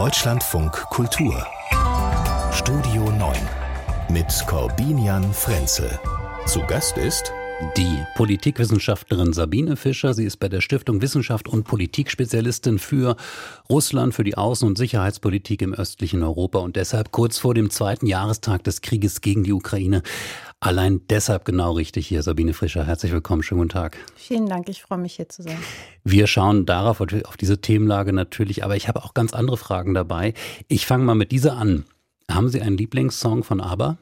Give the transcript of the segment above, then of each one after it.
Deutschlandfunk Kultur Studio 9 mit Corbinian Frenzel. Zu Gast ist die Politikwissenschaftlerin Sabine Fischer, sie ist bei der Stiftung Wissenschaft und Politik Spezialistin für Russland, für die Außen- und Sicherheitspolitik im östlichen Europa und deshalb kurz vor dem zweiten Jahrestag des Krieges gegen die Ukraine. Allein deshalb genau richtig hier. Sabine Fischer, herzlich willkommen, schönen guten Tag. Vielen Dank, ich freue mich hier zu sein. Wir schauen darauf, auf diese Themenlage natürlich, aber ich habe auch ganz andere Fragen dabei. Ich fange mal mit dieser an. Haben Sie einen Lieblingssong von ABBA?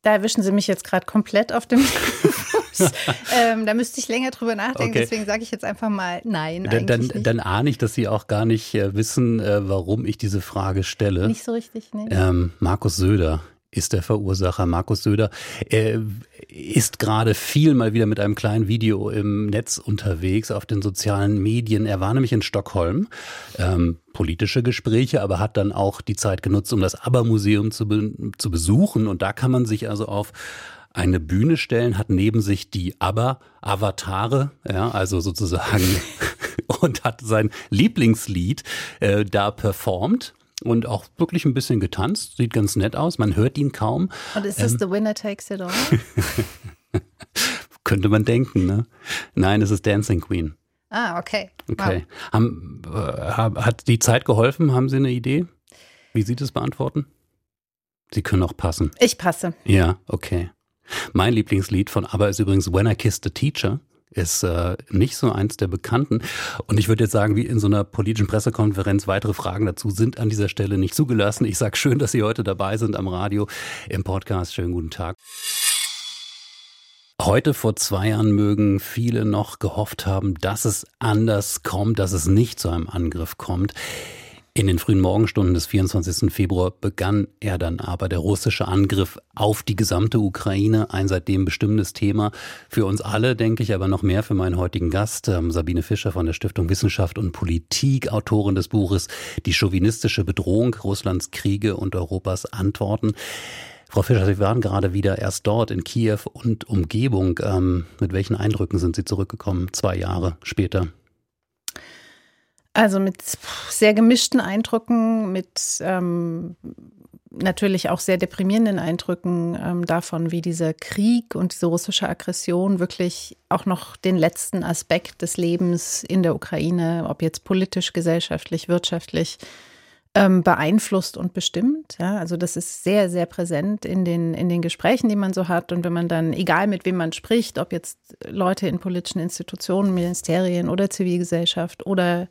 Da erwischen Sie mich jetzt gerade komplett auf dem ähm, da müsste ich länger drüber nachdenken, okay. deswegen sage ich jetzt einfach mal nein. Dann, dann, dann, ahne ich, dass Sie auch gar nicht äh, wissen, äh, warum ich diese Frage stelle. Nicht so richtig, ne? Ähm, Markus Söder ist der Verursacher. Markus Söder er ist gerade viel mal wieder mit einem kleinen Video im Netz unterwegs auf den sozialen Medien. Er war nämlich in Stockholm, ähm, politische Gespräche, aber hat dann auch die Zeit genutzt, um das ABBA-Museum zu, be zu besuchen. Und da kann man sich also auf eine Bühne stellen, hat neben sich die ABBA-Avatare, ja, also sozusagen, und hat sein Lieblingslied äh, da performt und auch wirklich ein bisschen getanzt. Sieht ganz nett aus. Man hört ihn kaum. Und ist das ähm, The Winner Takes It All? könnte man denken, ne? Nein, es ist Dancing Queen. Ah, okay. Okay. Wow. Haben, äh, hat die Zeit geholfen? Haben Sie eine Idee? Wie Sie das beantworten? Sie können auch passen. Ich passe. Ja, okay. Mein Lieblingslied von ABBA ist übrigens When I Kissed the Teacher ist äh, nicht so eins der bekannten. Und ich würde jetzt sagen, wie in so einer politischen Pressekonferenz, weitere Fragen dazu sind an dieser Stelle nicht zugelassen. Ich sage schön, dass Sie heute dabei sind am Radio, im Podcast. Schönen guten Tag. Heute vor zwei Jahren mögen viele noch gehofft haben, dass es anders kommt, dass es nicht zu einem Angriff kommt. In den frühen Morgenstunden des 24. Februar begann er dann aber der russische Angriff auf die gesamte Ukraine, ein seitdem bestimmendes Thema für uns alle, denke ich, aber noch mehr für meinen heutigen Gast, ähm, Sabine Fischer von der Stiftung Wissenschaft und Politik, Autorin des Buches Die chauvinistische Bedrohung Russlands Kriege und Europas Antworten. Frau Fischer, Sie waren gerade wieder erst dort in Kiew und Umgebung. Ähm, mit welchen Eindrücken sind Sie zurückgekommen, zwei Jahre später? Also mit sehr gemischten Eindrücken, mit ähm, natürlich auch sehr deprimierenden Eindrücken ähm, davon, wie dieser Krieg und diese russische Aggression wirklich auch noch den letzten Aspekt des Lebens in der Ukraine, ob jetzt politisch, gesellschaftlich, wirtschaftlich, ähm, beeinflusst und bestimmt. Ja, also das ist sehr, sehr präsent in den, in den Gesprächen, die man so hat. Und wenn man dann, egal mit wem man spricht, ob jetzt Leute in politischen Institutionen, Ministerien oder Zivilgesellschaft oder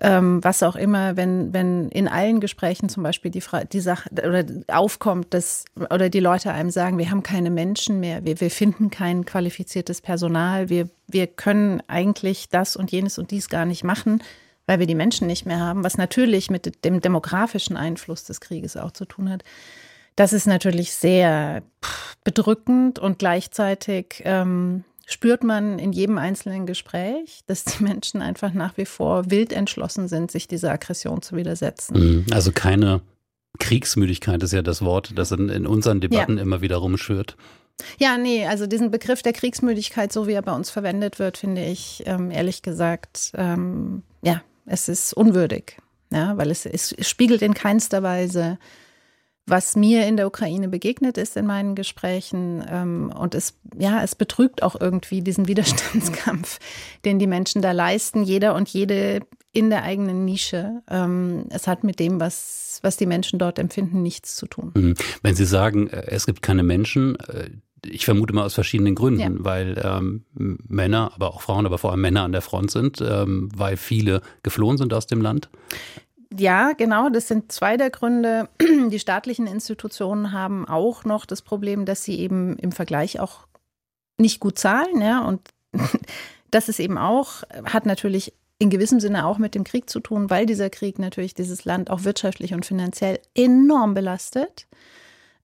ähm, was auch immer, wenn, wenn in allen Gesprächen zum Beispiel die, Fra die Sache oder aufkommt, dass oder die Leute einem sagen, wir haben keine Menschen mehr, wir, wir finden kein qualifiziertes Personal, wir, wir können eigentlich das und jenes und dies gar nicht machen, weil wir die Menschen nicht mehr haben, was natürlich mit dem demografischen Einfluss des Krieges auch zu tun hat. Das ist natürlich sehr bedrückend und gleichzeitig ähm, spürt man in jedem einzelnen Gespräch, dass die Menschen einfach nach wie vor wild entschlossen sind, sich dieser Aggression zu widersetzen. Mhm. Also keine Kriegsmüdigkeit ist ja das Wort, das in, in unseren Debatten ja. immer wieder rumschwirrt. Ja, nee, also diesen Begriff der Kriegsmüdigkeit, so wie er bei uns verwendet wird, finde ich ähm, ehrlich gesagt, ähm, ja, es ist unwürdig. Ja, weil es, es spiegelt in keinster Weise was mir in der Ukraine begegnet ist in meinen Gesprächen. Ähm, und es, ja, es betrügt auch irgendwie diesen Widerstandskampf, den die Menschen da leisten, jeder und jede in der eigenen Nische. Ähm, es hat mit dem, was, was die Menschen dort empfinden, nichts zu tun. Mhm. Wenn Sie sagen, äh, es gibt keine Menschen, äh, ich vermute mal aus verschiedenen Gründen, ja. weil ähm, Männer, aber auch Frauen, aber vor allem Männer an der Front sind, ähm, weil viele geflohen sind aus dem Land. Ja, genau, das sind zwei der Gründe. Die staatlichen Institutionen haben auch noch das Problem, dass sie eben im Vergleich auch nicht gut zahlen, ja, und das ist eben auch, hat natürlich in gewissem Sinne auch mit dem Krieg zu tun, weil dieser Krieg natürlich dieses Land auch wirtschaftlich und finanziell enorm belastet.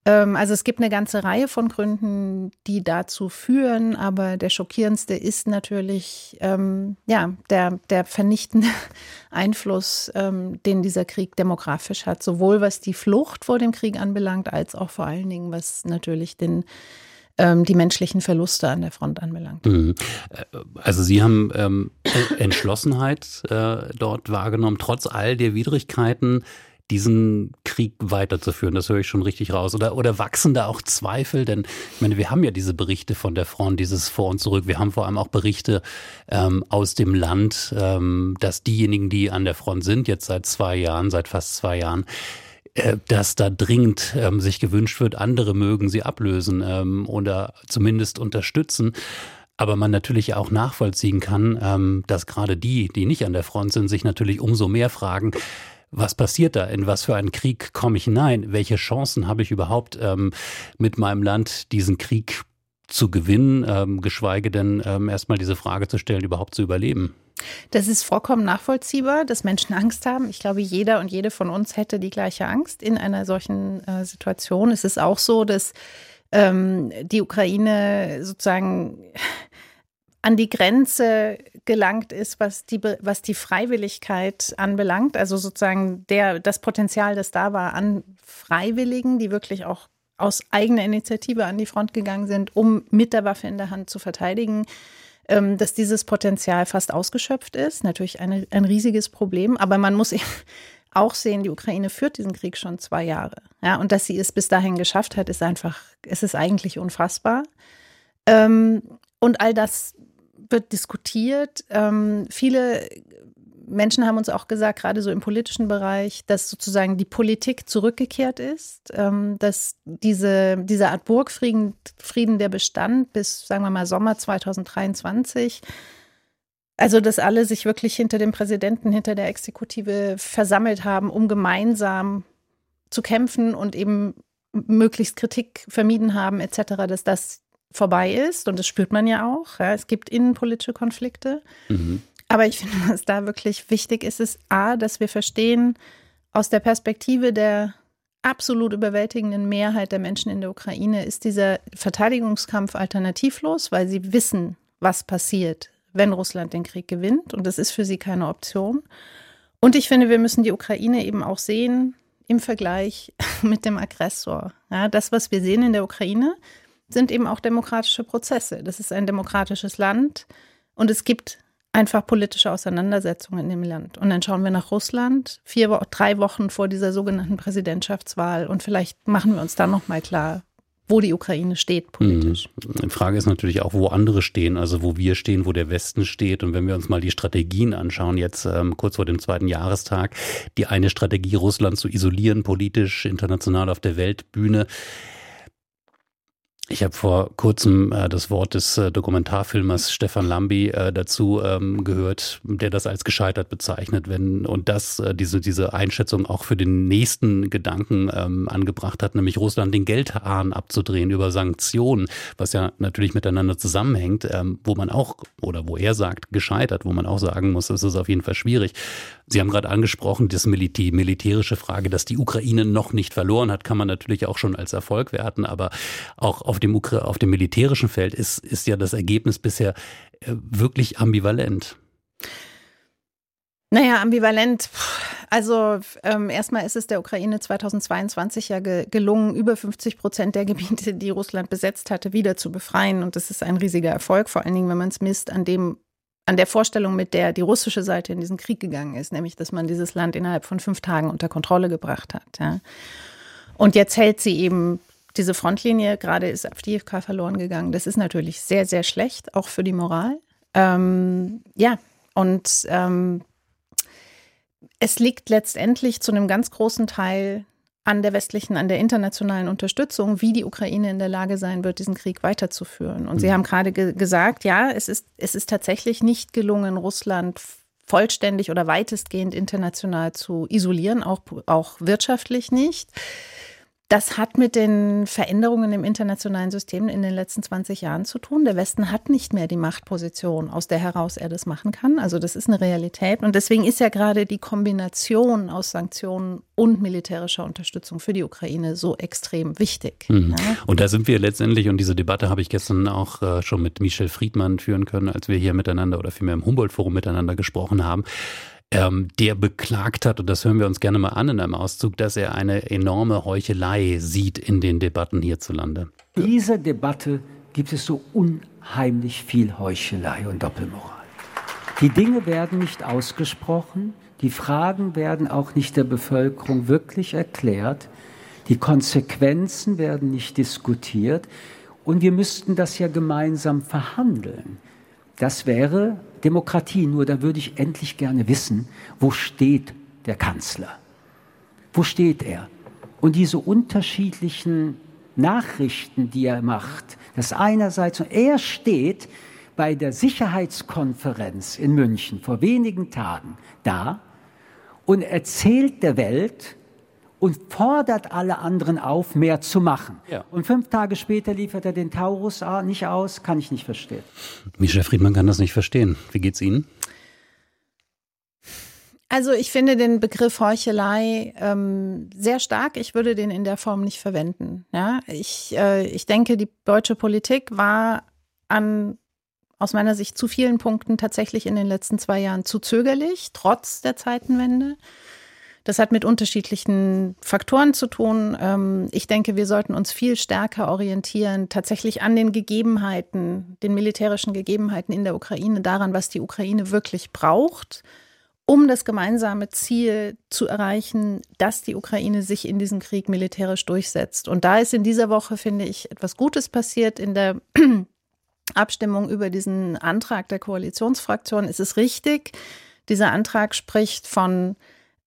Ähm, also es gibt eine ganze Reihe von Gründen, die dazu führen, aber der schockierendste ist natürlich ähm, ja der, der vernichtende Einfluss, ähm, den dieser Krieg demografisch hat, sowohl was die Flucht vor dem Krieg anbelangt, als auch vor allen Dingen was natürlich den ähm, die menschlichen Verluste an der Front anbelangt. Mhm. Äh, also Sie haben ähm, Entschlossenheit äh, dort wahrgenommen, trotz all der Widrigkeiten diesen Krieg weiterzuführen. Das höre ich schon richtig raus. Oder, oder wachsen da auch Zweifel? Denn ich meine, wir haben ja diese Berichte von der Front, dieses Vor und Zurück. Wir haben vor allem auch Berichte ähm, aus dem Land, ähm, dass diejenigen, die an der Front sind, jetzt seit zwei Jahren, seit fast zwei Jahren, äh, dass da dringend ähm, sich gewünscht wird, andere mögen sie ablösen ähm, oder zumindest unterstützen. Aber man natürlich auch nachvollziehen kann, ähm, dass gerade die, die nicht an der Front sind, sich natürlich umso mehr fragen, was passiert da? In was für einen Krieg komme ich hinein? Welche Chancen habe ich überhaupt ähm, mit meinem Land diesen Krieg zu gewinnen, ähm, geschweige denn ähm, erstmal diese Frage zu stellen, überhaupt zu überleben? Das ist vollkommen nachvollziehbar, dass Menschen Angst haben. Ich glaube, jeder und jede von uns hätte die gleiche Angst in einer solchen äh, Situation. Es ist auch so, dass ähm, die Ukraine sozusagen an die Grenze gelangt ist, was die, was die Freiwilligkeit anbelangt. Also sozusagen der, das Potenzial, das da war an Freiwilligen, die wirklich auch aus eigener Initiative an die Front gegangen sind, um mit der Waffe in der Hand zu verteidigen, ähm, dass dieses Potenzial fast ausgeschöpft ist. Natürlich eine, ein riesiges Problem, aber man muss eben auch sehen, die Ukraine führt diesen Krieg schon zwei Jahre. Ja, und dass sie es bis dahin geschafft hat, ist einfach, es ist eigentlich unfassbar. Ähm, und all das wird diskutiert. Ähm, viele Menschen haben uns auch gesagt, gerade so im politischen Bereich, dass sozusagen die Politik zurückgekehrt ist, ähm, dass diese, diese Art Burgfrieden, Frieden, der Bestand bis, sagen wir mal, Sommer 2023, also dass alle sich wirklich hinter dem Präsidenten, hinter der Exekutive versammelt haben, um gemeinsam zu kämpfen und eben möglichst Kritik vermieden haben, etc., dass das vorbei ist. Und das spürt man ja auch. Ja, es gibt innenpolitische Konflikte. Mhm. Aber ich finde, was da wirklich wichtig ist, ist A, dass wir verstehen, aus der Perspektive der absolut überwältigenden Mehrheit der Menschen in der Ukraine ist dieser Verteidigungskampf alternativlos, weil sie wissen, was passiert, wenn Russland den Krieg gewinnt. Und das ist für sie keine Option. Und ich finde, wir müssen die Ukraine eben auch sehen im Vergleich mit dem Aggressor. Ja, das, was wir sehen in der Ukraine, sind eben auch demokratische Prozesse. Das ist ein demokratisches Land und es gibt einfach politische Auseinandersetzungen in dem Land. Und dann schauen wir nach Russland, vier, drei Wochen vor dieser sogenannten Präsidentschaftswahl und vielleicht machen wir uns da nochmal klar, wo die Ukraine steht politisch. Mhm. Die Frage ist natürlich auch, wo andere stehen, also wo wir stehen, wo der Westen steht. Und wenn wir uns mal die Strategien anschauen, jetzt ähm, kurz vor dem zweiten Jahrestag, die eine Strategie, Russland zu isolieren, politisch, international auf der Weltbühne, ich habe vor kurzem äh, das Wort des äh, Dokumentarfilmers Stefan Lambi äh, dazu ähm, gehört, der das als gescheitert bezeichnet, wenn und das äh, diese diese Einschätzung auch für den nächsten Gedanken ähm, angebracht hat, nämlich Russland den Geldhahn abzudrehen über Sanktionen, was ja natürlich miteinander zusammenhängt, ähm, wo man auch oder wo er sagt gescheitert, wo man auch sagen muss, es ist auf jeden Fall schwierig. Sie haben gerade angesprochen, das Militär, militärische Frage, dass die Ukraine noch nicht verloren hat, kann man natürlich auch schon als Erfolg werten, aber auch auf dem, auf dem militärischen Feld ist, ist ja das Ergebnis bisher äh, wirklich ambivalent. Naja, ambivalent. Also ähm, erstmal ist es der Ukraine 2022 ja ge gelungen, über 50 Prozent der Gebiete, die Russland besetzt hatte, wieder zu befreien. Und das ist ein riesiger Erfolg, vor allen Dingen, wenn man es misst an dem an der Vorstellung, mit der die russische Seite in diesen Krieg gegangen ist, nämlich dass man dieses Land innerhalb von fünf Tagen unter Kontrolle gebracht hat. Ja. Und jetzt hält sie eben diese Frontlinie, gerade ist Avdiivka verloren gegangen. Das ist natürlich sehr, sehr schlecht, auch für die Moral. Ähm, ja, und ähm, es liegt letztendlich zu einem ganz großen Teil an der westlichen, an der internationalen Unterstützung, wie die Ukraine in der Lage sein wird, diesen Krieg weiterzuführen. Und mhm. Sie haben gerade ge gesagt, ja, es ist, es ist tatsächlich nicht gelungen, Russland vollständig oder weitestgehend international zu isolieren, auch, auch wirtschaftlich nicht. Das hat mit den Veränderungen im internationalen System in den letzten 20 Jahren zu tun. Der Westen hat nicht mehr die Machtposition, aus der heraus er das machen kann. Also das ist eine Realität. Und deswegen ist ja gerade die Kombination aus Sanktionen und militärischer Unterstützung für die Ukraine so extrem wichtig. Mhm. Ja. Und da sind wir letztendlich, und diese Debatte habe ich gestern auch äh, schon mit Michel Friedmann führen können, als wir hier miteinander oder vielmehr im Humboldt-Forum miteinander gesprochen haben ähm, der beklagt hat, und das hören wir uns gerne mal an in einem Auszug, dass er eine enorme Heuchelei sieht in den Debatten hierzulande. Diese Debatte gibt es so unheimlich viel Heuchelei und Doppelmoral. Die Dinge werden nicht ausgesprochen, die Fragen werden auch nicht der Bevölkerung wirklich erklärt, die Konsequenzen werden nicht diskutiert und wir müssten das ja gemeinsam verhandeln. Das wäre Demokratie, nur da würde ich endlich gerne wissen, wo steht der Kanzler? Wo steht er? Und diese unterschiedlichen Nachrichten, die er macht, das einerseits, er steht bei der Sicherheitskonferenz in München vor wenigen Tagen da und erzählt der Welt und fordert alle anderen auf, mehr zu machen. Ja. Und fünf Tage später liefert er den Taurus nicht aus, kann ich nicht verstehen. Michel Friedmann kann das nicht verstehen. Wie geht's Ihnen? Also ich finde den Begriff Heuchelei ähm, sehr stark. Ich würde den in der Form nicht verwenden. Ja, ich, äh, ich denke, die deutsche Politik war an aus meiner Sicht zu vielen Punkten tatsächlich in den letzten zwei Jahren zu zögerlich, trotz der Zeitenwende. Das hat mit unterschiedlichen Faktoren zu tun. Ähm, ich denke, wir sollten uns viel stärker orientieren, tatsächlich an den Gegebenheiten, den militärischen Gegebenheiten in der Ukraine, daran, was die Ukraine wirklich braucht, um das gemeinsame Ziel zu erreichen, dass die Ukraine sich in diesem Krieg militärisch durchsetzt. Und da ist in dieser Woche, finde ich, etwas Gutes passiert in der Abstimmung über diesen Antrag der Koalitionsfraktion ist es richtig. Dieser Antrag spricht von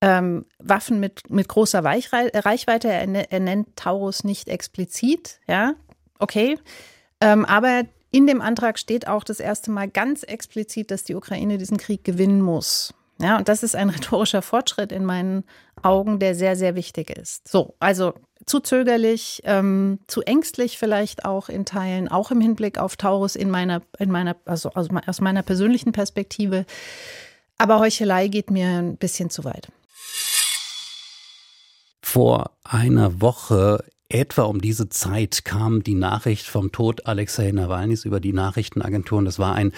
ähm, Waffen mit, mit großer Reichweite. Er, er, nennt Taurus nicht explizit, ja, okay. Ähm, aber in dem Antrag steht auch das erste Mal ganz explizit, dass die Ukraine diesen Krieg gewinnen muss. Ja, und das ist ein rhetorischer Fortschritt in meinen Augen, der sehr, sehr wichtig ist. So, also zu zögerlich, ähm, zu ängstlich vielleicht auch in Teilen, auch im Hinblick auf Taurus in meiner, in meiner, also aus, aus meiner persönlichen Perspektive. Aber Heuchelei geht mir ein bisschen zu weit. Vor einer Woche Etwa um diese Zeit kam die Nachricht vom Tod Alexei Nawalnys über die Nachrichtenagenturen. Das war ein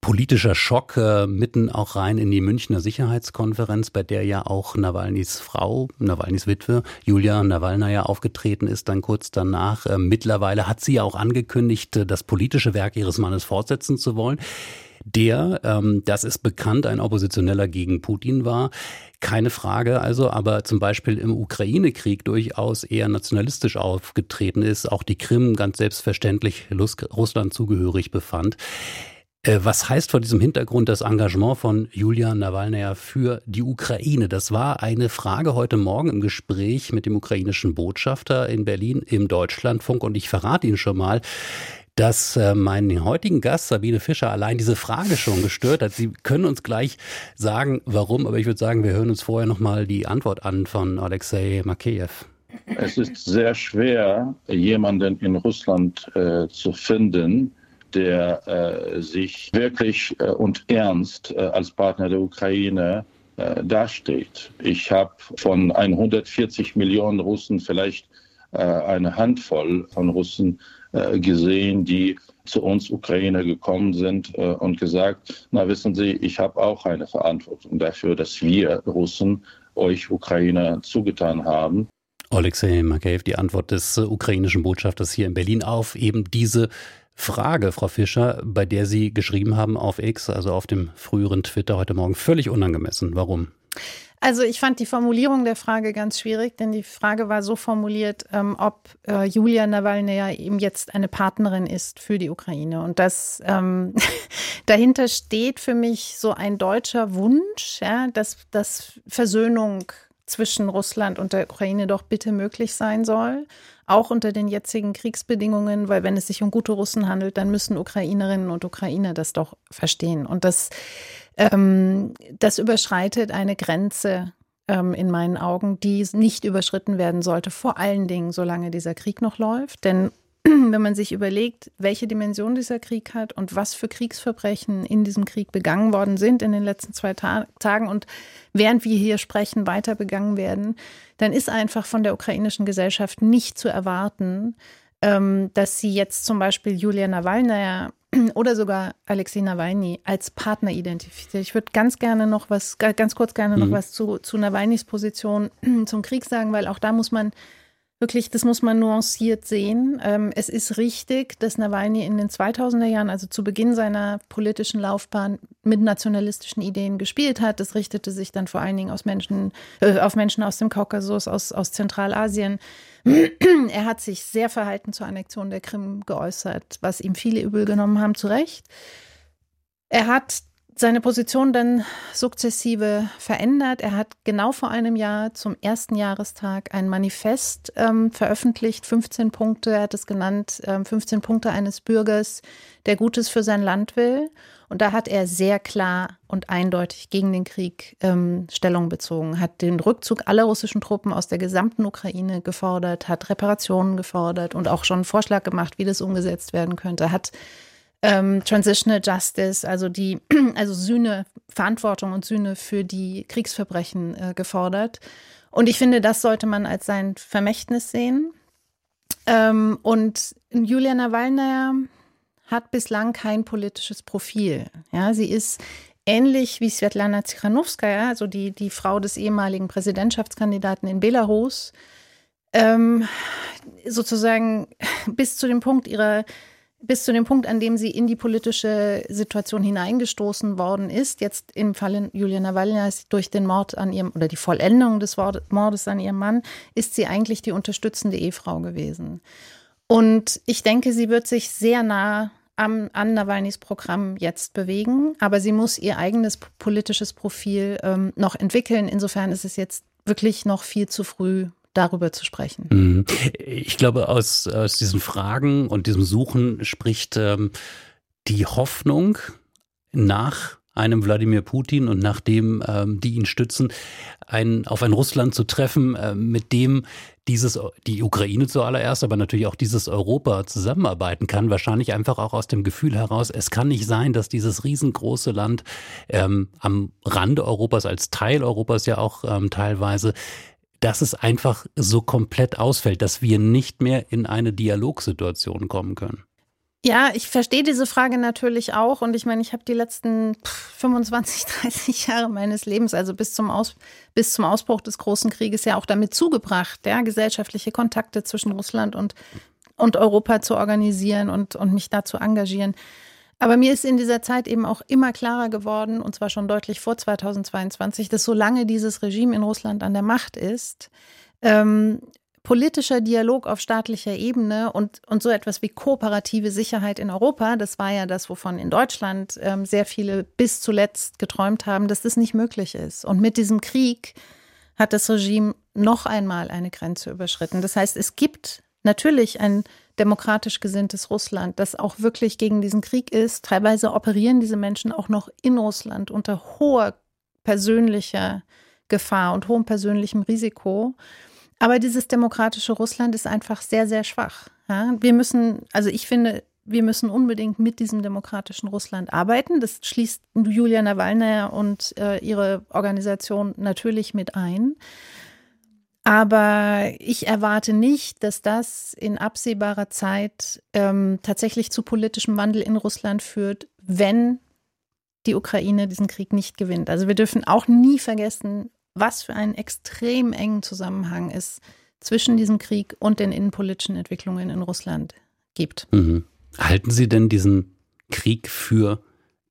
politischer Schock äh, mitten auch rein in die Münchner Sicherheitskonferenz, bei der ja auch Nawalnys Frau, Nawalnys Witwe, Julia Nawalnaja aufgetreten ist, dann kurz danach. Äh, mittlerweile hat sie ja auch angekündigt, äh, das politische Werk ihres Mannes fortsetzen zu wollen der, ähm, das ist bekannt, ein Oppositioneller gegen Putin war. Keine Frage also, aber zum Beispiel im Ukraine-Krieg durchaus eher nationalistisch aufgetreten ist, auch die Krim ganz selbstverständlich Russland zugehörig befand. Äh, was heißt vor diesem Hintergrund das Engagement von Julia Nawalnaja für die Ukraine? Das war eine Frage heute Morgen im Gespräch mit dem ukrainischen Botschafter in Berlin im Deutschlandfunk und ich verrate Ihnen schon mal, dass äh, meinen heutigen Gast Sabine Fischer allein diese Frage schon gestört hat. Sie können uns gleich sagen, warum, aber ich würde sagen, wir hören uns vorher nochmal die Antwort an von Alexei Makeyev. Es ist sehr schwer, jemanden in Russland äh, zu finden, der äh, sich wirklich äh, und ernst äh, als Partner der Ukraine äh, dasteht. Ich habe von 140 Millionen Russen vielleicht äh, eine Handvoll von Russen gesehen, die zu uns Ukrainer gekommen sind und gesagt, na wissen Sie, ich habe auch eine Verantwortung dafür, dass wir Russen euch Ukrainer zugetan haben. Alexei Makeyev, die Antwort des ukrainischen Botschafters hier in Berlin auf eben diese Frage, Frau Fischer, bei der Sie geschrieben haben auf X, also auf dem früheren Twitter heute Morgen, völlig unangemessen. Warum? Also ich fand die Formulierung der Frage ganz schwierig, denn die Frage war so formuliert, ähm, ob äh, Julia Nawalny eben jetzt eine Partnerin ist für die Ukraine. Und das ähm, dahinter steht für mich so ein deutscher Wunsch, ja, dass, dass Versöhnung zwischen Russland und der Ukraine doch bitte möglich sein soll auch unter den jetzigen Kriegsbedingungen, weil wenn es sich um gute Russen handelt, dann müssen Ukrainerinnen und Ukrainer das doch verstehen. Und das, ähm, das überschreitet eine Grenze ähm, in meinen Augen, die nicht überschritten werden sollte, vor allen Dingen, solange dieser Krieg noch läuft. Denn wenn man sich überlegt, welche Dimension dieser Krieg hat und was für Kriegsverbrechen in diesem Krieg begangen worden sind in den letzten zwei Ta Tagen und während wir hier sprechen, weiter begangen werden, dann ist einfach von der ukrainischen Gesellschaft nicht zu erwarten, ähm, dass sie jetzt zum Beispiel Julia Nawalnaja oder sogar Alexei Nawalny als Partner identifiziert. Ich würde ganz gerne noch was, ganz kurz gerne noch mhm. was zu, zu Nawalnys Position zum Krieg sagen, weil auch da muss man wirklich, das muss man nuanciert sehen. Ähm, es ist richtig, dass Nawalny in den 2000er Jahren, also zu Beginn seiner politischen Laufbahn, mit nationalistischen Ideen gespielt hat. Das richtete sich dann vor allen Dingen aus Menschen, äh, auf Menschen aus dem Kaukasus, aus, aus Zentralasien. er hat sich sehr verhalten zur Annexion der Krim geäußert, was ihm viele übel genommen haben, zu Recht. Er hat seine Position dann sukzessive verändert. Er hat genau vor einem Jahr zum ersten Jahrestag ein Manifest ähm, veröffentlicht, 15 Punkte, er hat es genannt, ähm, 15 Punkte eines Bürgers, der Gutes für sein Land will. Und da hat er sehr klar und eindeutig gegen den Krieg ähm, Stellung bezogen, hat den Rückzug aller russischen Truppen aus der gesamten Ukraine gefordert, hat Reparationen gefordert und auch schon einen Vorschlag gemacht, wie das umgesetzt werden könnte, hat ähm, Transitional Justice, also die, also Sühne, Verantwortung und Sühne für die Kriegsverbrechen äh, gefordert. Und ich finde, das sollte man als sein Vermächtnis sehen. Ähm, und Julia Nawalnaya hat bislang kein politisches Profil. Ja, sie ist ähnlich wie Svetlana Tsikhanowskaja, also die, die Frau des ehemaligen Präsidentschaftskandidaten in Belarus, ähm, sozusagen bis zu dem Punkt ihrer bis zu dem Punkt, an dem sie in die politische Situation hineingestoßen worden ist, jetzt im Falle Julia Nawalny durch den Mord an ihrem oder die Vollendung des Mordes an ihrem Mann, ist sie eigentlich die unterstützende Ehefrau gewesen. Und ich denke, sie wird sich sehr nah am, an Nawalnys Programm jetzt bewegen, aber sie muss ihr eigenes politisches Profil ähm, noch entwickeln. Insofern ist es jetzt wirklich noch viel zu früh, darüber zu sprechen. Mhm. Ich glaube, aus, aus diesen Fragen und diesem Suchen spricht ähm, die Hoffnung nach einem Wladimir Putin und nachdem ähm, die ihn stützen, ein, auf ein Russland zu treffen, äh, mit dem dieses, die Ukraine zuallererst, aber natürlich auch dieses Europa zusammenarbeiten kann. Wahrscheinlich einfach auch aus dem Gefühl heraus, es kann nicht sein, dass dieses riesengroße Land ähm, am Rande Europas, als Teil Europas ja auch ähm, teilweise, dass es einfach so komplett ausfällt, dass wir nicht mehr in eine Dialogsituation kommen können. Ja, ich verstehe diese Frage natürlich auch. Und ich meine, ich habe die letzten 25, 30 Jahre meines Lebens, also bis zum, Aus, bis zum Ausbruch des Großen Krieges, ja auch damit zugebracht, ja, gesellschaftliche Kontakte zwischen Russland und, und Europa zu organisieren und, und mich da zu engagieren. Aber mir ist in dieser Zeit eben auch immer klarer geworden, und zwar schon deutlich vor 2022, dass solange dieses Regime in Russland an der Macht ist, ähm, politischer Dialog auf staatlicher Ebene und, und so etwas wie kooperative Sicherheit in Europa, das war ja das, wovon in Deutschland ähm, sehr viele bis zuletzt geträumt haben, dass das nicht möglich ist. Und mit diesem Krieg hat das Regime noch einmal eine Grenze überschritten. Das heißt, es gibt natürlich ein demokratisch gesinntes Russland, das auch wirklich gegen diesen Krieg ist. Teilweise operieren diese Menschen auch noch in Russland unter hoher persönlicher Gefahr und hohem persönlichem Risiko. Aber dieses demokratische Russland ist einfach sehr, sehr schwach. Ja, wir müssen, also ich finde, wir müssen unbedingt mit diesem demokratischen Russland arbeiten. Das schließt Julia Nawalny und äh, ihre Organisation natürlich mit ein. Aber ich erwarte nicht, dass das in absehbarer Zeit ähm, tatsächlich zu politischem Wandel in Russland führt, wenn die Ukraine diesen Krieg nicht gewinnt. Also wir dürfen auch nie vergessen, was für einen extrem engen Zusammenhang es zwischen diesem Krieg und den innenpolitischen Entwicklungen in Russland gibt. Mhm. Halten Sie denn diesen Krieg für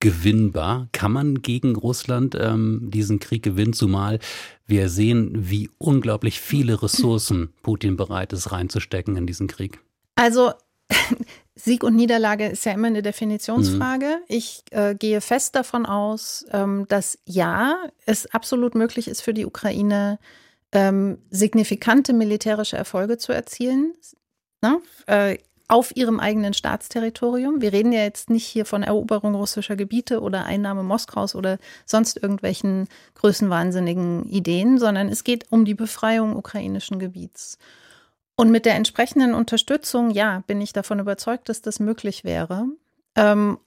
gewinnbar? Kann man gegen Russland ähm, diesen Krieg gewinnen, zumal wir sehen, wie unglaublich viele Ressourcen Putin bereit ist reinzustecken in diesen Krieg? Also Sieg und Niederlage ist ja immer eine Definitionsfrage. Mhm. Ich äh, gehe fest davon aus, ähm, dass ja, es absolut möglich ist für die Ukraine, ähm, signifikante militärische Erfolge zu erzielen. Ne? Äh, auf ihrem eigenen Staatsterritorium. Wir reden ja jetzt nicht hier von Eroberung russischer Gebiete oder Einnahme Moskaus oder sonst irgendwelchen größenwahnsinnigen Ideen, sondern es geht um die Befreiung ukrainischen Gebiets. Und mit der entsprechenden Unterstützung, ja, bin ich davon überzeugt, dass das möglich wäre. Ähm,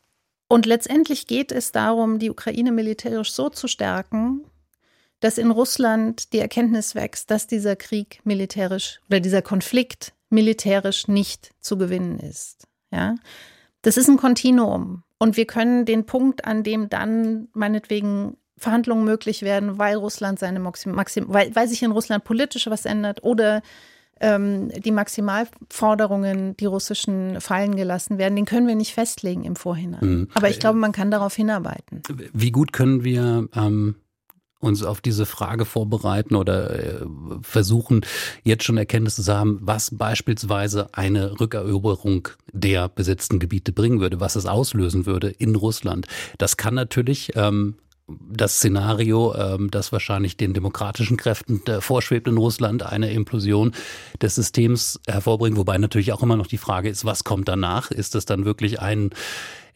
und letztendlich geht es darum, die Ukraine militärisch so zu stärken, dass in Russland die Erkenntnis wächst, dass dieser Krieg militärisch oder dieser Konflikt militärisch nicht zu gewinnen ist. Ja? Das ist ein Kontinuum. Und wir können den Punkt, an dem dann meinetwegen Verhandlungen möglich werden, weil Russland seine Maxim, Maxim weil, weil sich in Russland politisch was ändert oder ähm, die Maximalforderungen, die russischen, fallen gelassen werden, den können wir nicht festlegen im Vorhinein. Mhm. Aber ich glaube, man kann darauf hinarbeiten. Wie gut können wir ähm, uns auf diese Frage vorbereiten oder äh, versuchen, jetzt schon Erkenntnisse zu haben, was beispielsweise eine Rückeroberung der besetzten Gebiete bringen würde, was es auslösen würde in Russland. Das kann natürlich ähm, das Szenario, ähm, das wahrscheinlich den demokratischen Kräften vorschwebt in Russland, eine Implosion des Systems hervorbringen. Wobei natürlich auch immer noch die Frage ist, was kommt danach? Ist es dann wirklich ein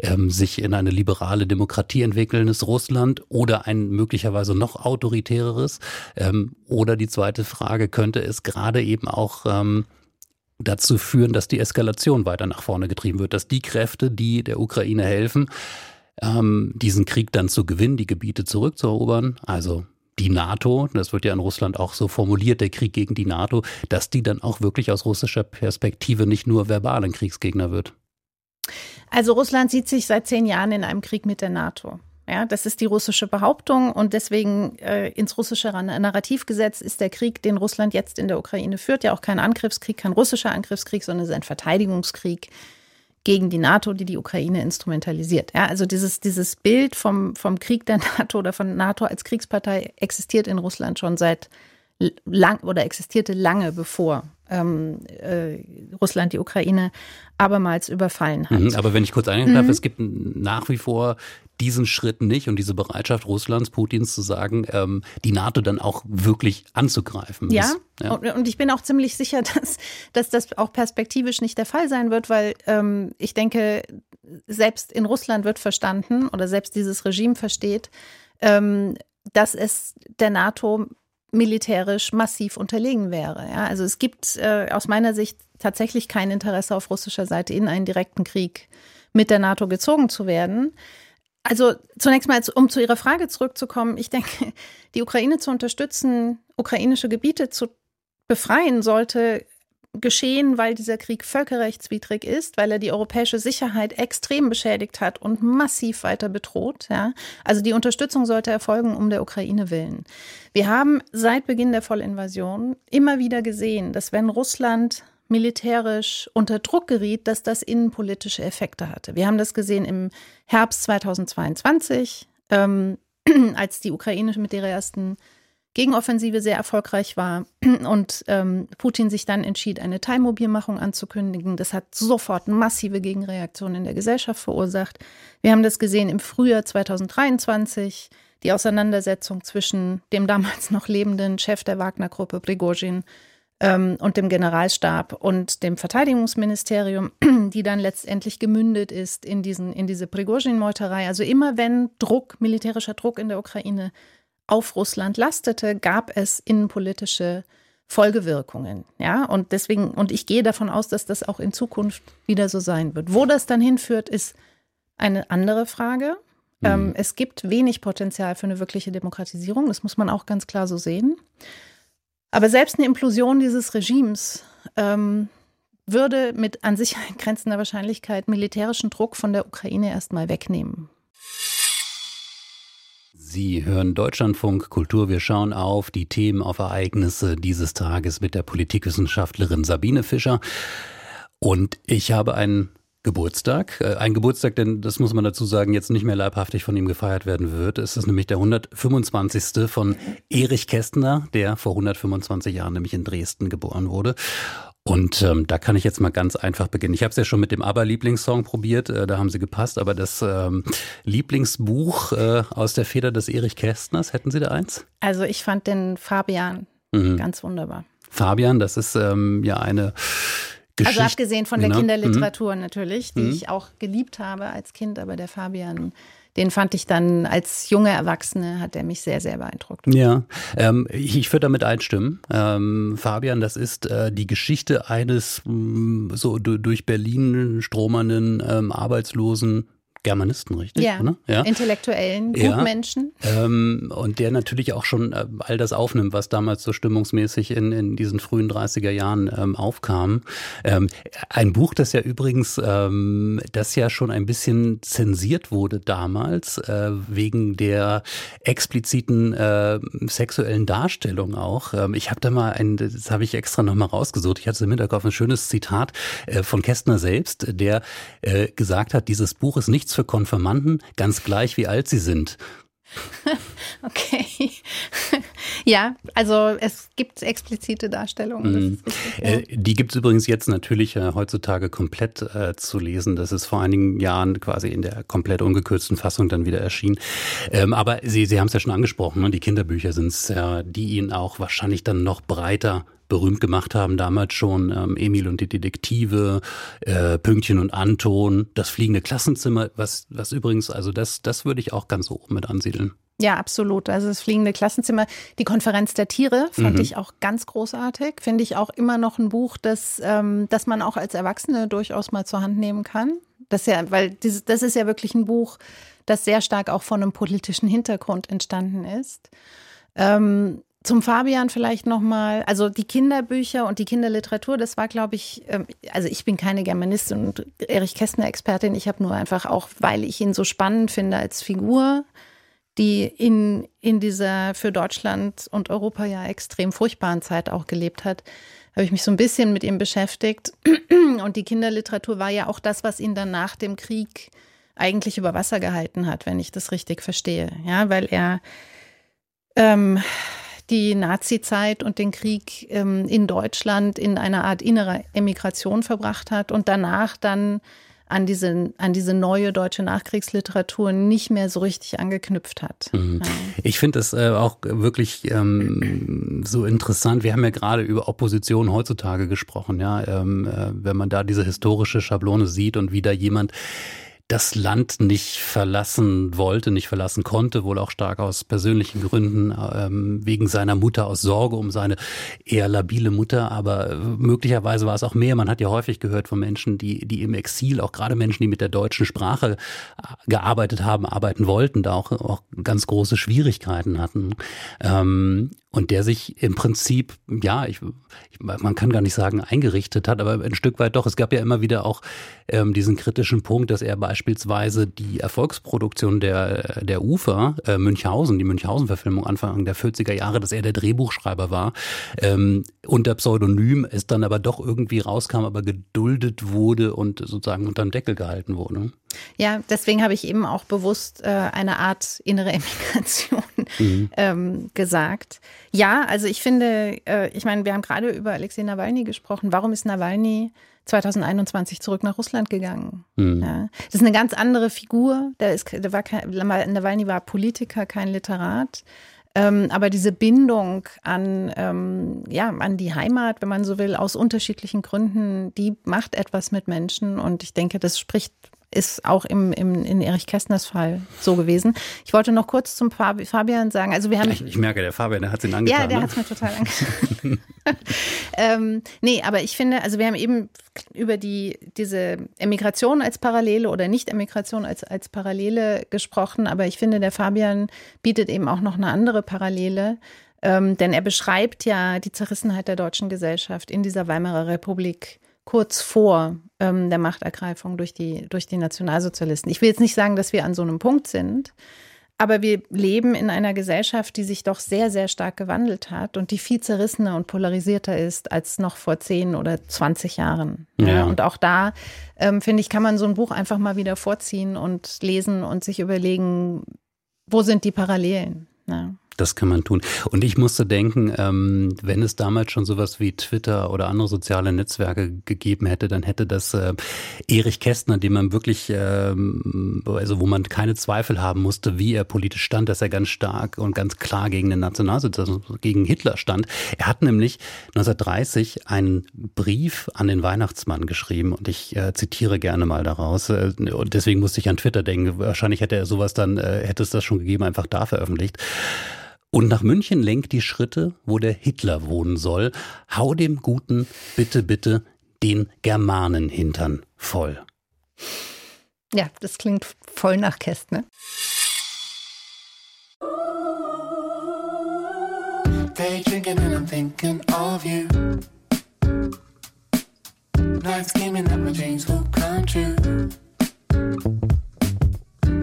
ähm, sich in eine liberale Demokratie entwickelndes Russland oder ein möglicherweise noch autoritäreres? Ähm, oder die zweite Frage, könnte es gerade eben auch ähm, dazu führen, dass die Eskalation weiter nach vorne getrieben wird, dass die Kräfte, die der Ukraine helfen, ähm, diesen Krieg dann zu gewinnen, die Gebiete zurückzuerobern, also die NATO, das wird ja in Russland auch so formuliert, der Krieg gegen die NATO, dass die dann auch wirklich aus russischer Perspektive nicht nur verbal ein Kriegsgegner wird. Also Russland sieht sich seit zehn Jahren in einem Krieg mit der NATO. Ja, das ist die russische Behauptung und deswegen äh, ins russische Narrativgesetz ist der Krieg, den Russland jetzt in der Ukraine führt, ja auch kein Angriffskrieg, kein russischer Angriffskrieg, sondern es ist ein Verteidigungskrieg gegen die NATO, die die Ukraine instrumentalisiert. Ja, also dieses, dieses Bild vom, vom Krieg der NATO oder von NATO als Kriegspartei existiert in Russland schon seit lang oder existierte lange bevor ähm, äh, Russland die Ukraine abermals überfallen hat. Mhm, aber wenn ich kurz eingehen darf, mhm. es gibt nach wie vor diesen Schritt nicht und diese Bereitschaft Russlands, Putins zu sagen, ähm, die NATO dann auch wirklich anzugreifen. Ja, das, ja. Und, ich bin auch ziemlich sicher, dass, dass das auch perspektivisch nicht der Fall sein wird, weil ähm, ich denke, selbst in Russland wird verstanden oder selbst dieses Regime versteht, ähm, dass es der NATO militärisch massiv unterlegen wäre. Ja, also es gibt äh, aus meiner Sicht tatsächlich kein Interesse auf russischer Seite in einen direkten Krieg mit der NATO gezogen zu werden. Also zunächst mal, um zu Ihrer Frage zurückzukommen, ich denke, die Ukraine zu unterstützen, ukrainische Gebiete zu befreien, sollte geschehen, weil dieser Krieg völkerrechtswidrig ist, weil er die europäische Sicherheit extrem beschädigt hat und massiv weiter bedroht. Ja. Also die Unterstützung sollte erfolgen um der Ukraine willen. Wir haben seit Beginn der Vollinvasion immer wieder gesehen, dass wenn Russland militärisch unter Druck geriet, dass das innenpolitische Effekte hatte. Wir haben das gesehen im Herbst 2022, ähm, als die Ukraine mit ihrer ersten Gegenoffensive sehr erfolgreich war und ähm, Putin sich dann entschied, eine Teilmobilmachung anzukündigen. Das hat sofort massive Gegenreaktionen in der Gesellschaft verursacht. Wir haben das gesehen im Frühjahr 2023, die Auseinandersetzung zwischen dem damals noch lebenden Chef der Wagner-Gruppe Prigozhin ähm, und dem Generalstab und dem Verteidigungsministerium, die dann letztendlich gemündet ist in, diesen, in diese Prigozhin-Meuterei. Also immer wenn Druck, militärischer Druck in der Ukraine auf Russland lastete, gab es innenpolitische Folgewirkungen. Ja, und deswegen, und ich gehe davon aus, dass das auch in Zukunft wieder so sein wird. Wo das dann hinführt, ist eine andere Frage. Mhm. Ähm, es gibt wenig Potenzial für eine wirkliche Demokratisierung, das muss man auch ganz klar so sehen. Aber selbst eine Implosion dieses Regimes ähm, würde mit an Sicherheit grenzender Wahrscheinlichkeit militärischen Druck von der Ukraine erstmal wegnehmen. Sie hören Deutschlandfunk Kultur. Wir schauen auf die Themen, auf Ereignisse dieses Tages mit der Politikwissenschaftlerin Sabine Fischer. Und ich habe einen Geburtstag. Äh, ein Geburtstag, denn das muss man dazu sagen, jetzt nicht mehr leibhaftig von ihm gefeiert werden wird. Es ist nämlich der 125. von Erich Kästner, der vor 125 Jahren nämlich in Dresden geboren wurde. Und ähm, da kann ich jetzt mal ganz einfach beginnen. Ich habe es ja schon mit dem Aber-Lieblingssong probiert, äh, da haben sie gepasst, aber das ähm, Lieblingsbuch äh, aus der Feder des Erich Kästners, hätten Sie da eins? Also ich fand den Fabian mhm. ganz wunderbar. Fabian, das ist ähm, ja eine Geschichte. Also abgesehen von der genau. Kinderliteratur mhm. natürlich, die mhm. ich auch geliebt habe als Kind, aber der Fabian den fand ich dann als junge Erwachsene, hat er mich sehr, sehr beeindruckt. Ja, ähm, ich, würde damit einstimmen. Ähm, Fabian, das ist äh, die Geschichte eines mh, mm, so durch Berlin stromernden ähm, Arbeitslosen Germanisten, richtig? Ja, ne? ja. intellektuellen Gutmenschen. Ja, ähm, und der natürlich auch schon äh, all das aufnimmt, was damals so stimmungsmäßig in, in diesen frühen 30er Jahren ähm, aufkam. Ähm, ein Buch, das ja übrigens, ähm, das ja schon ein bisschen zensiert wurde damals, äh, wegen der expliziten äh, sexuellen Darstellung auch. Ähm, ich habe da mal ein, das habe ich extra nochmal rausgesucht, ich hatte im Hinterkopf, ein schönes Zitat äh, von Kästner selbst, der äh, gesagt hat, dieses Buch ist nichts für Konfirmanden, ganz gleich wie alt sie sind. Okay. ja, also es gibt explizite Darstellungen. Mhm. Ja. äh, die gibt es übrigens jetzt natürlich äh, heutzutage komplett äh, zu lesen. Das ist vor einigen Jahren quasi in der komplett ungekürzten Fassung dann wieder erschienen. Ähm, aber Sie, Sie haben es ja schon angesprochen, ne? die Kinderbücher sind es, die Ihnen auch wahrscheinlich dann noch breiter berühmt gemacht haben, damals schon ähm, Emil und die Detektive, äh, Pünktchen und Anton, das fliegende Klassenzimmer, was, was übrigens, also das, das würde ich auch ganz oben mit ansiedeln. Ja, absolut. Also das fliegende Klassenzimmer, die Konferenz der Tiere fand mhm. ich auch ganz großartig. Finde ich auch immer noch ein Buch, das, ähm, das man auch als Erwachsene durchaus mal zur Hand nehmen kann. Das ja, weil dieses, das ist ja wirklich ein Buch, das sehr stark auch von einem politischen Hintergrund entstanden ist. Ähm, zum Fabian vielleicht nochmal, also die Kinderbücher und die Kinderliteratur, das war, glaube ich, ähm, also ich bin keine Germanistin und Erich Kästner Expertin, ich habe nur einfach auch, weil ich ihn so spannend finde als Figur, die in, in dieser für Deutschland und Europa ja extrem furchtbaren Zeit auch gelebt hat, habe ich mich so ein bisschen mit ihm beschäftigt. Und die Kinderliteratur war ja auch das, was ihn dann nach dem Krieg eigentlich über Wasser gehalten hat, wenn ich das richtig verstehe. Ja, weil er ähm, die Nazi-Zeit und den Krieg ähm, in Deutschland in einer Art innerer Emigration verbracht hat und danach dann an diese, an diese neue deutsche Nachkriegsliteratur nicht mehr so richtig angeknüpft hat. Mhm. Ja. Ich finde es äh, auch wirklich ähm, so interessant. Wir haben ja gerade über Opposition heutzutage gesprochen, ja. Ähm, äh, wenn man da diese historische Schablone sieht und wie da jemand das Land nicht verlassen wollte, nicht verlassen konnte, wohl auch stark aus persönlichen Gründen, ähm, wegen seiner Mutter, aus Sorge um seine eher labile Mutter. Aber äh, möglicherweise war es auch mehr. Man hat ja häufig gehört von Menschen, die, die im Exil, auch gerade Menschen, die mit der deutschen Sprache äh, gearbeitet haben, arbeiten wollten, da auch, auch ganz große Schwierigkeiten hatten. Ähm, und der sich im Prinzip, ja, ich, ich, man kann gar nicht sagen eingerichtet hat, aber ein Stück weit doch. Es gab ja immer wieder auch ähm, diesen kritischen Punkt, dass er beispielsweise die Erfolgsproduktion der, der Ufer, äh, Münchhausen, die Münchhausen-Verfilmung Anfang der 40er Jahre, dass er der Drehbuchschreiber war, ähm, unter Pseudonym es dann aber doch irgendwie rauskam, aber geduldet wurde und sozusagen unter dem Deckel gehalten wurde. Ja, deswegen habe ich eben auch bewusst äh, eine Art innere Emigration mhm. ähm, gesagt. Ja, also ich finde, äh, ich meine, wir haben gerade über Alexei Nawalny gesprochen. Warum ist Nawalny 2021 zurück nach Russland gegangen? Mhm. Ja, das ist eine ganz andere Figur. Der ist, der war kein, Nawalny war Politiker, kein Literat. Ähm, aber diese Bindung an, ähm, ja, an die Heimat, wenn man so will, aus unterschiedlichen Gründen, die macht etwas mit Menschen. Und ich denke, das spricht ist auch im, im, in Erich Kästners Fall so gewesen. Ich wollte noch kurz zum Fabian sagen, also wir haben... Ich, ich merke, der Fabian, der hat es ihn angetan. Ja, der ne? hat es mir total angetan. ähm, nee, aber ich finde, also wir haben eben über die, diese Emigration als Parallele oder Nicht-Emigration als, als Parallele gesprochen, aber ich finde, der Fabian bietet eben auch noch eine andere Parallele. Ähm, denn er beschreibt ja die Zerrissenheit der deutschen Gesellschaft in dieser Weimarer Republik kurz vor ähm, der Machtergreifung durch die, durch die Nationalsozialisten. Ich will jetzt nicht sagen, dass wir an so einem Punkt sind, aber wir leben in einer Gesellschaft, die sich doch sehr, sehr stark gewandelt hat und die viel zerrissener und polarisierter ist als noch vor 10 oder 20 Jahren. Ja. Und auch da, ähm, finde ich, kann man so ein Buch einfach mal wieder vorziehen und lesen und sich überlegen, wo sind die Parallelen. Ja. Das kann man tun. Und ich musste denken, ähm, wenn es damals schon sowas wie Twitter oder andere soziale Netzwerke gegeben hätte, dann hätte das äh, Erich Kästner, dem man wirklich, ähm, also wo man keine Zweifel haben musste, wie er politisch stand, dass er ganz stark und ganz klar gegen den Nationalsozialismus, gegen Hitler stand. Er hat nämlich 1930 einen Brief an den Weihnachtsmann geschrieben und ich äh, zitiere gerne mal daraus. Äh, und deswegen musste ich an Twitter denken. Wahrscheinlich hätte er sowas dann, äh, hätte es das schon gegeben, einfach da veröffentlicht. Und nach München lenkt die Schritte, wo der Hitler wohnen soll. Hau dem Guten bitte, bitte den Germanenhintern voll. Ja, das klingt voll nach Kästner. Day drinking and I'm thinking of you. Nights scheming that my dreams will come true.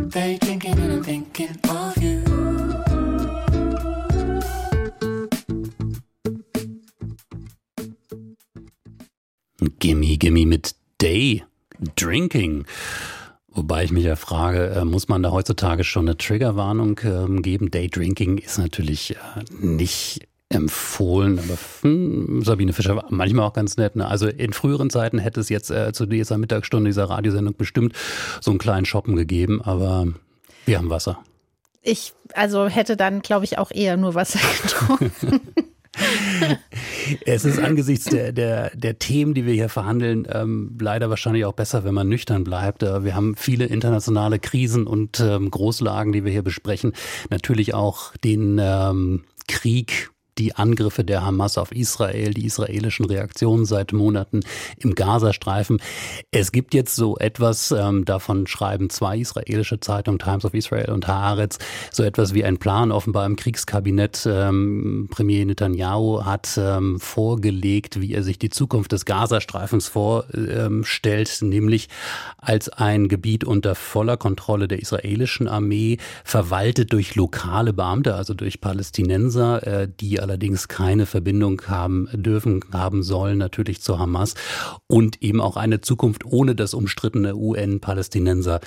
Day drinking and I'm thinking Gimme, mit Day Drinking. Wobei ich mich ja frage, äh, muss man da heutzutage schon eine Triggerwarnung ähm, geben? Daydrinking ist natürlich äh, nicht empfohlen, aber hm, Sabine Fischer war manchmal auch ganz nett. Ne? Also in früheren Zeiten hätte es jetzt äh, zu dieser Mittagsstunde dieser Radiosendung bestimmt so einen kleinen Shoppen gegeben, aber wir haben Wasser. Ich also hätte dann, glaube ich, auch eher nur Wasser getrunken. Es ist angesichts der, der, der Themen, die wir hier verhandeln, ähm, leider wahrscheinlich auch besser, wenn man nüchtern bleibt. Äh, wir haben viele internationale Krisen und ähm, Großlagen, die wir hier besprechen. Natürlich auch den ähm, Krieg die Angriffe der Hamas auf Israel, die israelischen Reaktionen seit Monaten im Gazastreifen. Es gibt jetzt so etwas, ähm, davon schreiben zwei israelische Zeitungen, Times of Israel und Haaretz, so etwas wie ein Plan offenbar im Kriegskabinett. Ähm, Premier Netanyahu hat ähm, vorgelegt, wie er sich die Zukunft des Gazastreifens vorstellt, nämlich als ein Gebiet unter voller Kontrolle der israelischen Armee, verwaltet durch lokale Beamte, also durch Palästinenser, äh, die allerdings keine Verbindung haben dürfen, haben sollen natürlich zu Hamas und eben auch eine Zukunft ohne das umstrittene UN-Palästinenser.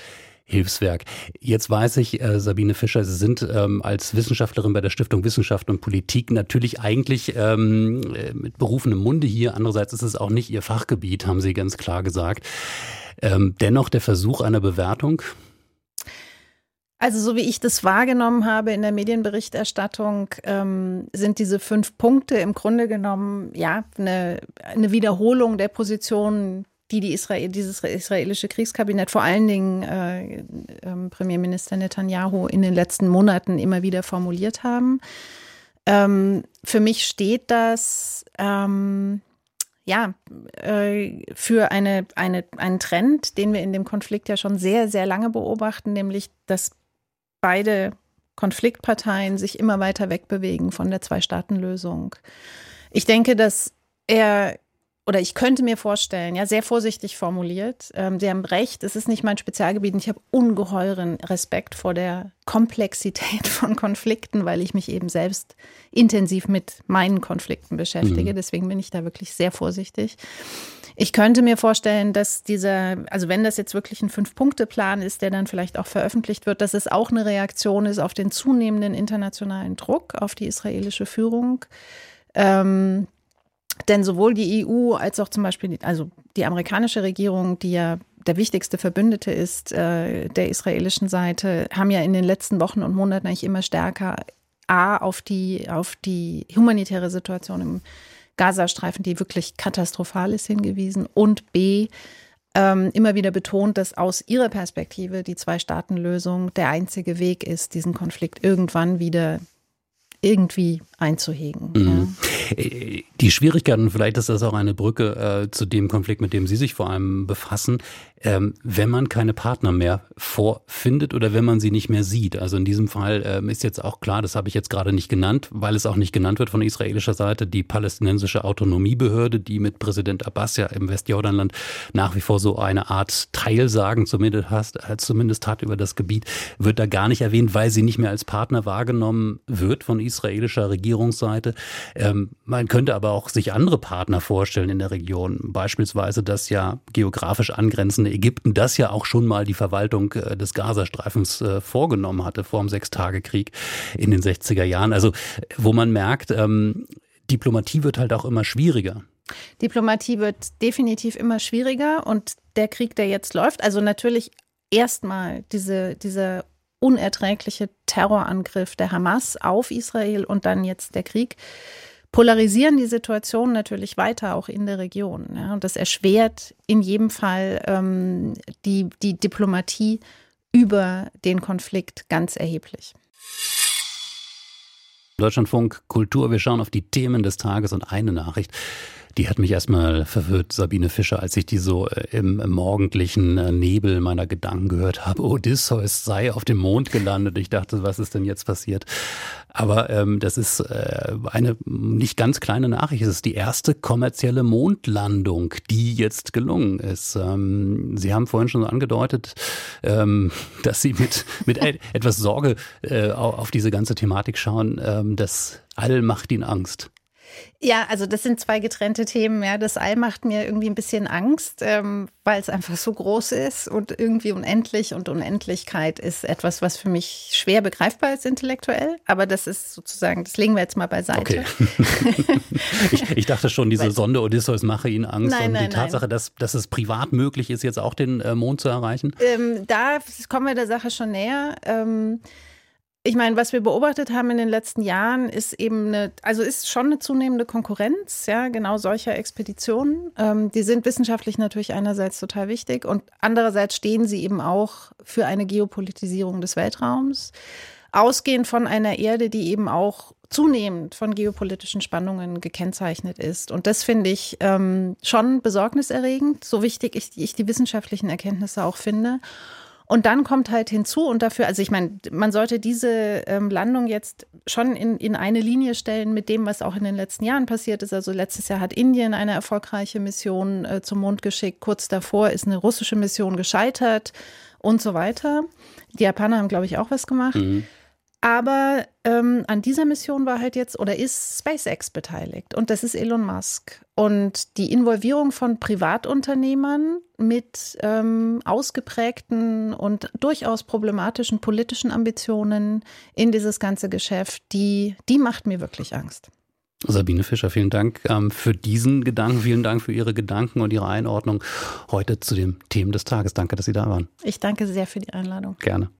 Hilfswerk. Jetzt weiß ich, äh, Sabine Fischer, Sie sind ähm, als Wissenschaftlerin bei der Stiftung Wissenschaft und Politik natürlich eigentlich ähm, äh, mit berufenem Munde hier. Andererseits ist es auch nicht Ihr Fachgebiet, haben Sie ganz klar gesagt. Ähm, dennoch der Versuch einer Bewertung, also so wie ich das wahrgenommen habe in der Medienberichterstattung, ähm, sind diese fünf Punkte im Grunde genommen ja eine, eine Wiederholung der Position, die, die Israel, dieses israelische Kriegskabinett, vor allen Dingen äh, äh, Premierminister Netanyahu in den letzten Monaten immer wieder formuliert haben. Ähm, für mich steht das ähm, ja, äh, für eine, eine, einen Trend, den wir in dem Konflikt ja schon sehr, sehr lange beobachten, nämlich dass beide Konfliktparteien sich immer weiter wegbewegen von der Zwei-Staaten-Lösung. Ich denke, dass er oder ich könnte mir vorstellen, ja, sehr vorsichtig formuliert, ähm, Sie haben recht, es ist nicht mein Spezialgebiet und ich habe ungeheuren Respekt vor der Komplexität von Konflikten, weil ich mich eben selbst intensiv mit meinen Konflikten beschäftige. Mhm. Deswegen bin ich da wirklich sehr vorsichtig. Ich könnte mir vorstellen, dass dieser, also wenn das jetzt wirklich ein Fünf-Punkte-Plan ist, der dann vielleicht auch veröffentlicht wird, dass es auch eine Reaktion ist auf den zunehmenden internationalen Druck auf die israelische Führung. Ähm, denn sowohl die EU als auch zum Beispiel, also die amerikanische Regierung, die ja der wichtigste Verbündete ist äh, der israelischen Seite, haben ja in den letzten Wochen und Monaten eigentlich immer stärker A auf die, auf die humanitäre Situation im Gazastreifen, die wirklich katastrophal ist, hingewiesen und B, ähm, immer wieder betont, dass aus ihrer Perspektive die Zwei-Staaten-Lösung der einzige Weg ist, diesen Konflikt irgendwann wieder irgendwie einzuhegen. Mhm. Ja. Die Schwierigkeiten, vielleicht ist das auch eine Brücke äh, zu dem Konflikt, mit dem Sie sich vor allem befassen, ähm, wenn man keine Partner mehr vorfindet oder wenn man sie nicht mehr sieht. Also in diesem Fall ähm, ist jetzt auch klar, das habe ich jetzt gerade nicht genannt, weil es auch nicht genannt wird von israelischer Seite, die palästinensische Autonomiebehörde, die mit Präsident Abbas ja im Westjordanland nach wie vor so eine Art Teilsagen zumindest hat, äh, zumindest hat über das Gebiet, wird da gar nicht erwähnt, weil sie nicht mehr als Partner wahrgenommen wird von israelischer Regierungsseite. Ähm, man könnte aber auch sich andere Partner vorstellen in der Region, beispielsweise das ja geografisch angrenzende Ägypten, das ja auch schon mal die Verwaltung äh, des Gazastreifens äh, vorgenommen hatte vor dem Sechstagekrieg in den 60er Jahren. Also wo man merkt, ähm, Diplomatie wird halt auch immer schwieriger. Diplomatie wird definitiv immer schwieriger und der Krieg, der jetzt läuft, also natürlich erstmal diese, dieser unerträgliche Terrorangriff der Hamas auf Israel und dann jetzt der Krieg polarisieren die Situation natürlich weiter auch in der Region. Ja, und das erschwert in jedem Fall ähm, die, die Diplomatie über den Konflikt ganz erheblich. Deutschlandfunk Kultur, wir schauen auf die Themen des Tages und eine Nachricht Die hat mich erstmal verwirrt, Sabine Fischer, als ich die so äh, im, morgendlichen äh, Nebel meiner Gedanken gehört habe. Odysseus sei auf dem Mond gelandet. Ich dachte, was ist denn jetzt passiert? Aber ähm, das ist äh, eine nicht ganz kleine Nachricht. Es ist die erste kommerzielle Mondlandung, die jetzt gelungen ist. Ähm, Sie haben vorhin schon angedeutet, ähm, dass Sie mit, mit etwas Sorge äh, auf diese ganze Thematik schauen. Ähm, das All macht Ihnen Angst. Ja, also das sind zwei getrennte Themen. Ja, das All macht mir irgendwie ein bisschen Angst, ähm, weil es einfach so groß ist und irgendwie unendlich und Unendlichkeit ist etwas, was für mich schwer begreifbar ist intellektuell. Aber das ist sozusagen, das legen wir jetzt mal beiseite. Okay. ich, ich, dachte schon, diese Sonde Odysseus mache Ihnen Angst nein, und nein, die Tatsache, dass, dass es privat möglich ist, jetzt auch den äh, Mond zu erreichen. Ähm, da kommen wir der Sache schon näher. Ähm, ich meine, was wir beobachtet haben in den letzten Jahren, ist eben eine, also ist schon eine zunehmende Konkurrenz, ja, genau solcher Expeditionen. Ähm, die sind wissenschaftlich natürlich einerseits total wichtig und andererseits stehen sie eben auch für eine Geopolitisierung des Weltraums, ausgehend von einer Erde, die eben auch zunehmend von geopolitischen Spannungen gekennzeichnet ist. Und das finde ich ähm, schon besorgniserregend, so wichtig ich, ich die wissenschaftlichen Erkenntnisse auch finde. Und dann kommt halt hinzu und dafür, also ich meine, man sollte diese ähm, Landung jetzt schon in, in eine Linie stellen mit dem, was auch in den letzten Jahren passiert ist. Also letztes Jahr hat Indien eine erfolgreiche Mission äh, zum Mond geschickt. Kurz davor ist eine russische Mission gescheitert und so weiter. Die Japaner haben, glaube ich, auch was gemacht. Mhm. Aber ähm, an dieser Mission war halt jetzt oder ist SpaceX beteiligt und das ist Elon Musk. Und die Involvierung von Privatunternehmern mit ähm, ausgeprägten und durchaus problematischen politischen Ambitionen in dieses ganze Geschäft, die, die macht mir wirklich Angst. Sabine Fischer, vielen Dank ähm, für diesen Gedanken, vielen Dank für Ihre Gedanken und Ihre Einordnung heute zu den Themen des Tages. Danke, dass Sie da waren. Ich danke sehr für die Einladung. Gerne.